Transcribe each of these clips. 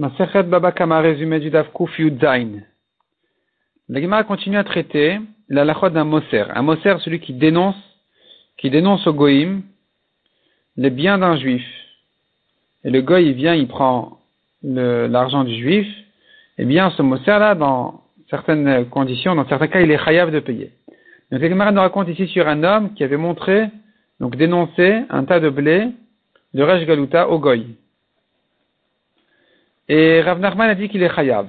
Masechet Baba Kama, résumé du Daf Kuf Yudzain. La Gemara continue à traiter la lachot d'un Moser. Un Moser, celui qui dénonce, qui dénonce au Goïm les biens d'un juif. Et le Goï, il vient, il prend l'argent du juif. Eh bien, ce Moser-là, dans certaines conditions, dans certains cas, il est chayav de payer. Donc, la Gemara nous raconte ici sur un homme qui avait montré, donc dénoncé un tas de blé de Resh Galuta au Goï. Et Rav Nachman a dit qu'il est chayav.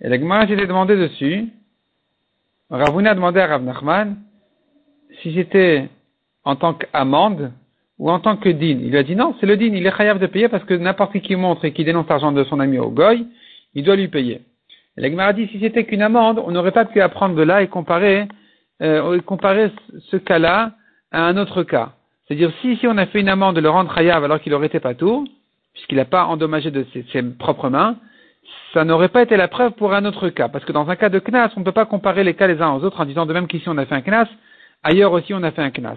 Et la Gemara s'était demandé dessus. Ravuna a demandé à Rav Nachman si c'était en tant qu'amende ou en tant que din. Il lui a dit non, c'est le din, il est chayav de payer parce que n'importe qui montre et qui dénonce l'argent de son ami au goy, il doit lui payer. Et la Gemara a dit si c'était qu'une amende, on n'aurait pas pu apprendre de là et comparer, euh, comparer ce cas-là à un autre cas. C'est-à-dire si ici on a fait une amende de le rendre chayav alors qu'il aurait été pas tout, puisqu'il n'a pas endommagé de ses, propres mains, ça n'aurait pas été la preuve pour un autre cas. Parce que dans un cas de knas, on ne peut pas comparer les cas les uns aux autres en disant de même qu'ici on a fait un knas, ailleurs aussi on a fait un knas.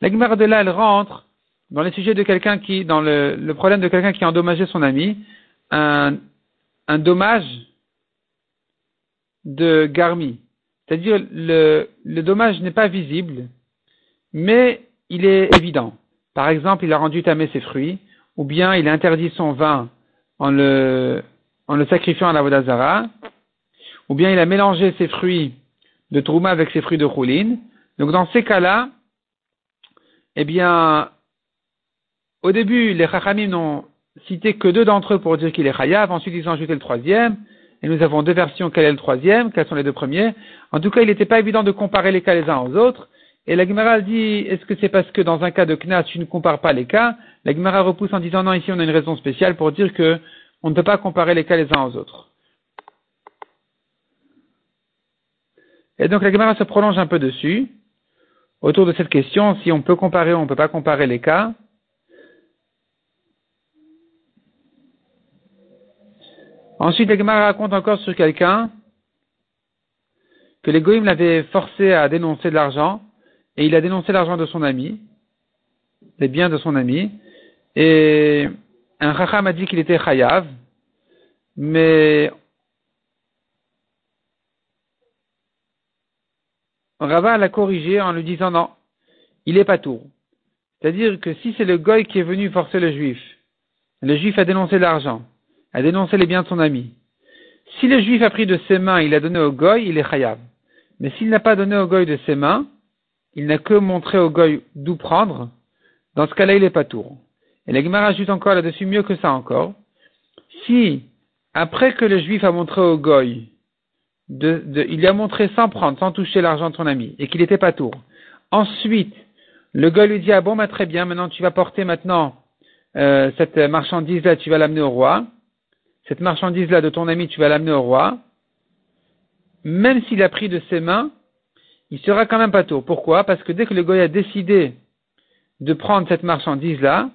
La Gemara de là, elle rentre dans les sujets de quelqu'un qui, dans le, problème de quelqu'un qui a endommagé son ami, un, dommage de garmi. C'est-à-dire le, le dommage n'est pas visible, mais il est évident. Par exemple, il a rendu tamer ses fruits, ou bien il interdit son vin en le, sacrifiant à la Vodazara, ou bien il a mélangé ses fruits de Trouma avec ses fruits de Rouline. Donc dans ces cas-là, eh bien, au début, les Chachamim n'ont cité que deux d'entre eux pour dire qu'il est Chayav, ensuite ils ont ajouté le troisième, et nous avons deux versions, quel est le troisième, quels sont les deux premiers. En tout cas, il n'était pas évident de comparer les cas les uns aux autres, et la Gemara dit, est-ce que c'est parce que dans un cas de Knas, tu ne compares pas les cas? La Gemara repousse en disant, non, ici on a une raison spéciale pour dire que on ne peut pas comparer les cas les uns aux autres. Et donc la Gemara se prolonge un peu dessus, autour de cette question, si on peut comparer ou on ne peut pas comparer les cas. Ensuite, la Gemara raconte encore sur quelqu'un que les l'avaient forcé à dénoncer de l'argent, et il a dénoncé l'argent de son ami, les biens de son ami, et un chacham a dit qu'il était chayav, mais Rava l'a corrigé en lui disant non, il est pas tour. C'est-à-dire que si c'est le goy qui est venu forcer le juif, le juif a dénoncé l'argent, a dénoncé les biens de son ami. Si le juif a pris de ses mains, il a donné au goy, il est chayav. Mais s'il n'a pas donné au goy de ses mains, il n'a que montré au goy d'où prendre, dans ce cas-là, il est pas tour. Et la Gemara ajoute encore là-dessus mieux que ça encore. Si, après que le juif a montré au goy, il lui a montré sans prendre, sans toucher l'argent de son ami, et qu'il n'était pas tour. Ensuite, le goy lui dit, ah bon, bah, très bien, maintenant tu vas porter maintenant euh, cette marchandise-là, tu vas l'amener au roi. Cette marchandise-là de ton ami, tu vas l'amener au roi. Même s'il a pris de ses mains, il sera quand même pas tour. Pourquoi? Parce que dès que le goy a décidé de prendre cette marchandise-là,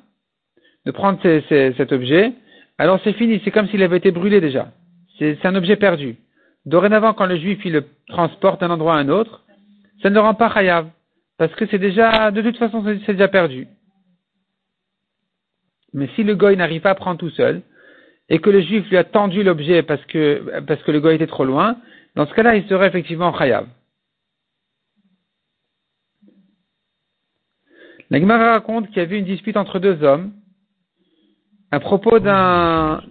de prendre cet objet, alors c'est fini, c'est comme s'il avait été brûlé déjà. C'est un objet perdu. Dorénavant, quand le juif le transporte d'un endroit à un autre, ça ne rend pas chayav, parce que c'est déjà, de toute façon, c'est déjà perdu. Mais si le goy n'arrive pas à prendre tout seul, et que le juif lui a tendu l'objet parce que, parce que le goy était trop loin, dans ce cas-là, il serait effectivement chayav. La raconte qu'il y avait une dispute entre deux hommes à propos d'un,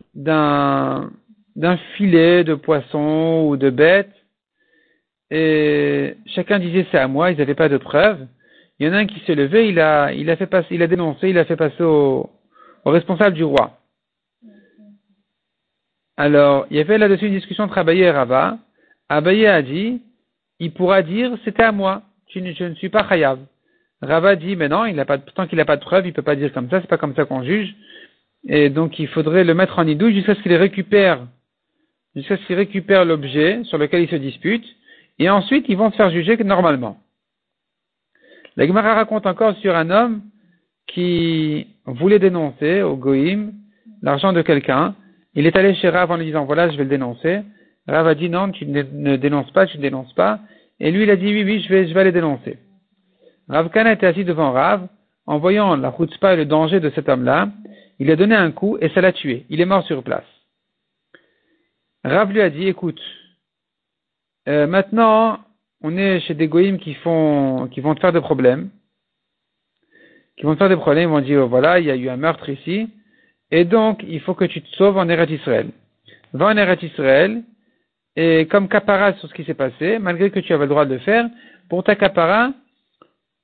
filet de poisson ou de bête, et chacun disait c'est à moi, ils n'avaient pas de preuves. Il y en a un qui s'est levé, il a dénoncé, il a fait passer au, au responsable du roi. Alors, il y avait là-dessus une discussion entre Abaye et Rava. Abaye a dit, il pourra dire c'était à moi, je ne, suis pas chayav. Rava dit, mais non, il a pas, tant qu'il n'a pas de preuve, il peut pas dire comme ça, c'est pas comme ça qu'on juge. Et donc, il faudrait le mettre en idouille jusqu'à ce qu'il récupère, jusqu'à ce qu'il récupère l'objet sur lequel il se dispute. Et ensuite, ils vont se faire juger normalement. La Gemara raconte encore sur un homme qui voulait dénoncer au Goïm l'argent de quelqu'un. Il est allé chez Rav en lui disant, voilà, je vais le dénoncer. Rav dit, non, tu ne, dénonces pas, tu ne dénonces pas. Et lui, il a dit, oui, oui, je vais, je vais aller dénoncer. Rav Kana était assis devant Rav, en voyant la chutzpah et le danger de cet homme-là, il a donné un coup et ça l'a tué. Il est mort sur place. Rav lui a dit, écoute, euh, maintenant, on est chez des goïms qui vont te faire des problèmes, qui vont te faire des problèmes, ils vont dire, voilà, il y a eu un meurtre ici, et donc, il faut que tu te sauves en Eretz Israël. Va en Eretz Israël, et comme capara sur ce qui s'est passé, malgré que tu avais le droit de le faire, pour ta capara,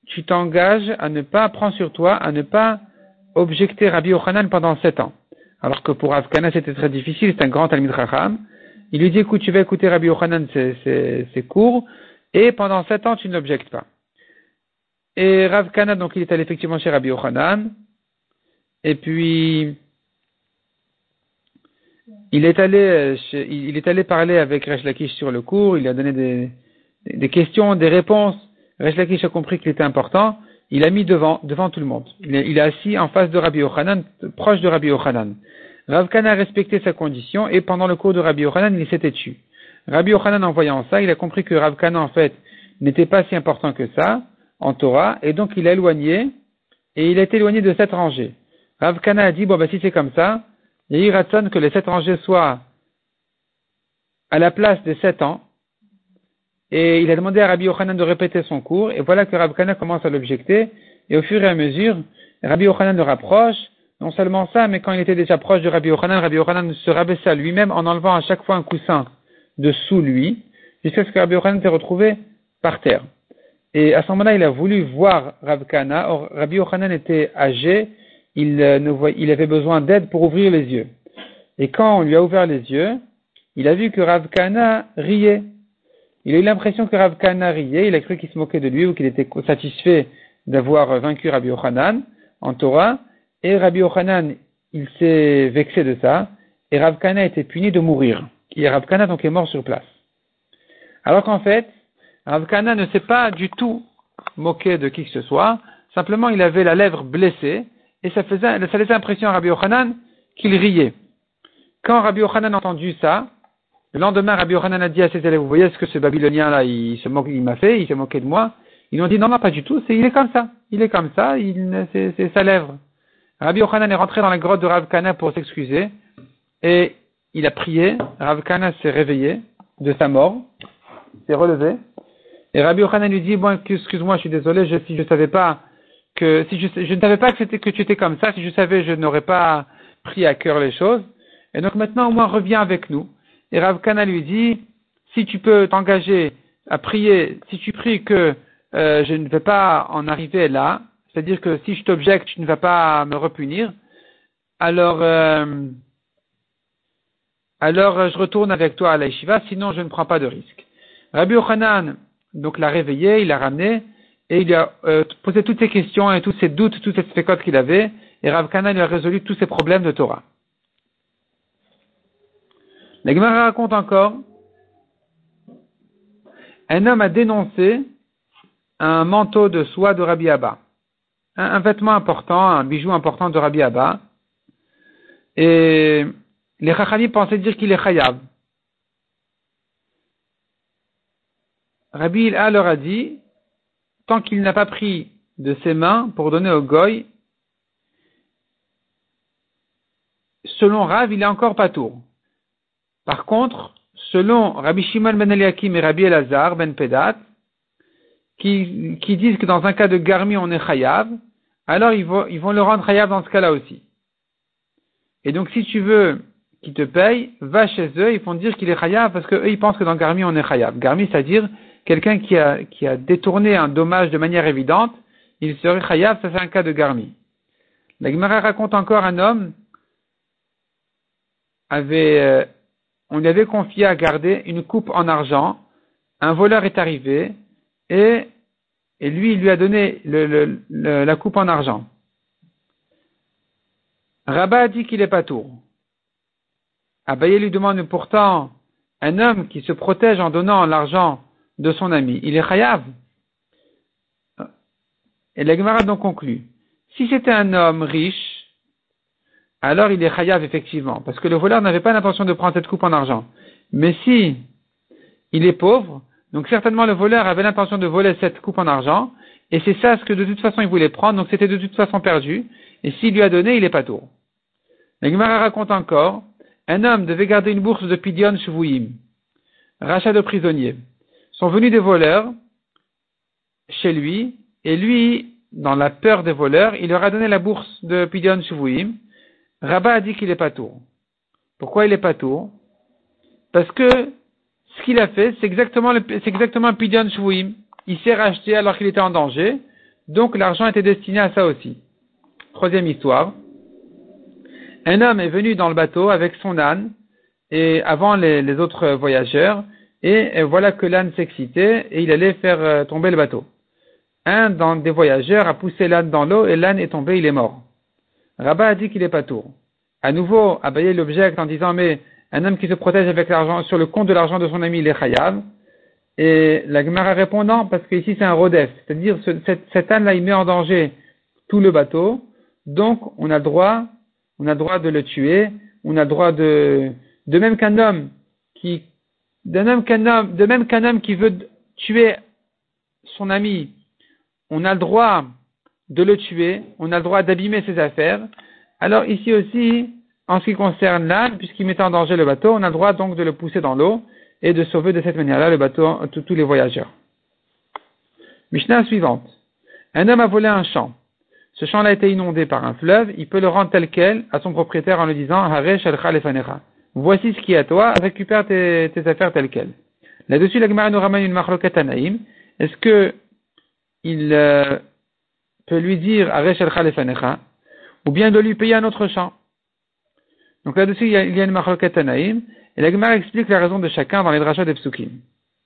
tu t'engages à ne pas prendre sur toi, à ne pas objecter Rabbi Yochanan pendant sept ans. Alors que pour Afkana, c'était très difficile, c'est un grand Racham. Il lui dit, écoute, tu vas écouter Rabbi Yochanan, c'est court, et pendant sept ans, tu n'objectes pas. Et Rav Kana, donc, il est allé effectivement chez Rabbi Yochanan, et puis, il est allé, il est allé parler avec Resh Lakish sur le cours, il a donné des questions, des réponses. Resh Lakish a compris qu'il était important. Il a mis devant, devant tout le monde. Il est, il assis en face de Rabbi Yochanan, proche de Rabbi Yochanan. Rav Kana a respecté sa condition et pendant le cours de Rabbi Yochanan, il s'était tué. Rabbi Yochanan, en voyant ça, il a compris que Rav Kana, en fait, n'était pas si important que ça en Torah et donc il a éloigné et il est éloigné de cette rangée. Rav Kana a dit, bon, ben, si c'est comme ça, il Ratson que les sept rangées soient à la place des sept ans. Et il a demandé à Rabbi Yochanan de répéter son cours. Et voilà que Rabbi Kana commence à l'objecter. Et au fur et à mesure, Rabbi Yochanan le rapproche. Non seulement ça, mais quand il était déjà proche de Rabbi Yochanan, Rabbi Yochanan se rabaissa lui-même en enlevant à chaque fois un coussin de sous lui, jusqu'à ce que Rabbi Yochanan s'est retrouvé par terre. Et à ce moment-là, il a voulu voir Rabbi Kana. Or, Rabbi Yochanan était âgé il, euh, il avait besoin d'aide pour ouvrir les yeux. Et quand on lui a ouvert les yeux, il a vu que Rav Kana riait. Il a eu l'impression que Rav Kana riait, il a cru qu'il se moquait de lui ou qu'il était satisfait d'avoir vaincu Rabbi Yochanan en Torah. Et Rabbi Yochanan, il s'est vexé de ça, et Rav Kana a été puni de mourir. Et Rav Kana donc est mort sur place. Alors qu'en fait, Rav Kana ne s'est pas du tout moqué de qui que ce soit, simplement il avait la lèvre blessée, et ça, faisait, ça laissait l'impression à Rabbi Yochanan qu'il riait. Quand Rabbi Yochanan a entendu ça, le lendemain, Rabbi Yochanan a dit à ses élèves, vous voyez ce que ce Babylonien-là, il se moque, il m'a fait, il s'est moqué de moi. Ils ont dit, non, non, pas du tout, c'est, il est comme ça. Il est comme ça, il, c'est, c'est sa lèvre. Rabbi Yochanan est rentré dans la grotte de Rav Kana pour s'excuser, et il a prié, Rav Kana s'est réveillé de sa mort, s'est relevé, et Rabbi Yochanan lui dit, bon, excuse-moi, je suis désolé, je, si je savais pas que si je, je ne savais pas que, c'était, que tu étais comme ça, si je savais, je n'aurais pas pris à cœur les choses. Et donc maintenant, au moins, reviens avec nous. Et Rav Kana lui dit, si tu peux t'engager à prier, si tu pries que euh, je ne vais pas en arriver là, c'est-à-dire que si je t'objecte, tu ne vas pas me repunir, alors, euh, alors je retourne avec toi à la sinon je ne prends pas de risque. Rabbi Ochanan, donc l'a réveillé, il l'a ramené, et il a euh, posé toutes ces questions et tous ces doutes, toutes ces spécotes qu'il avait, et Rav Kana lui a résolu tous ses problèmes de Torah. La Gemara raconte encore, un homme a dénoncé un manteau de soie de Rabbi Abba, un, vêtement important, un bijou important de Rabbi Abba, et les Chachamim pensaient dire qu'il est chayav. Rabbi Ilha leur a dit, tant qu'il n'a pas pris de ses mains pour donner au goy, selon Rav, il est encore pas tour. Par contre, selon Rabbi Shimon ben Eliakim et Rabbi Elazar ben Pedat, qui, disent que dans un cas de garmi on est chayav, alors ils vont, le rendre chayav dans ce cas-là aussi. Et donc si tu veux qu'ils te payent, va chez eux, ils vont dire qu'il est chayav parce qu'eux ils pensent que dans garmi on est chayav. Garmi, c'est-à-dire quelqu'un qui a, qui a détourné un dommage de manière évidente, il serait chayav, ça c'est un cas de garmi. La Gemara raconte encore un homme avait, euh, on lui avait confié à garder une coupe en argent, un voleur est arrivé et, lui, il lui a donné la coupe en argent. Rabat a dit qu'il est pas tour. Abaye lui demande pourtant un homme qui se protège en donnant l'argent de son ami, il est chayav. Et la donc conclut. Si c'était un homme riche, alors il est chayav effectivement, parce que le voleur n'avait pas l'intention de prendre cette coupe en argent. Mais si il est pauvre, donc certainement le voleur avait l'intention de voler cette coupe en argent, et c'est ça ce que de toute façon il voulait prendre, donc c'était de toute façon perdu, et s'il lui a donné, il est pas tour. La raconte encore un homme devait garder une bourse de pidion shvouim, rachat de prisonniers. Sont venus des voleurs chez lui, et lui, dans la peur des voleurs, il leur a donné la bourse de pidion shvouim. Rabat a dit qu'il est pas tour. Pourquoi il est pas tour? Parce que ce qu'il a fait, c'est exactement, c'est exactement un pidion shvouim. Il s'est racheté alors qu'il était en danger, donc l'argent était destiné à ça aussi. Troisième histoire. Un homme est venu dans le bateau avec son âne et avant les, autres voyageurs et, voilà que l'âne s'excitait et il allait faire euh, tomber le bateau. Un des voyageurs a poussé l'âne dans l'eau et l'âne est tombé, il est mort. Rabat a dit qu'il est pas tour. À nouveau, Abaye l'objecte en disant mais un homme qui se protège avec sur le compte de l'argent de son ami, il est chayav. Et la Gemara répond non, parce qu'ici c'est un rodef. C'est-à-dire, cet âne-là, il met en danger tout le bateau. Donc, on a droit, on a droit de le tuer. On a droit de, même qu'un homme qui, de même qu'un homme, de même qu'un homme qui veut tuer son ami, on a le droit de le tuer. On a le droit d'abîmer ses affaires. Alors, ici aussi, en ce qui concerne l'âne, puisqu'il met en danger le bateau, on a le droit donc de le pousser dans l'eau et de sauver de cette manière-là le bateau, tous les voyageurs. Mishnah suivante. Un homme a volé un champ. Ce champ a été inondé par un fleuve, il peut le rendre tel quel à son propriétaire en lui disant Voici ce qui est à toi, récupère tes, affaires telles quelles. Là-dessus, la Gemara nous ramène une marloquet Est-ce que il euh, peut lui dire ou bien de lui payer un autre champ Donc là-dessus, il y a, une marloquet et la Gemara explique la raison de chacun dans les drachas des psukim.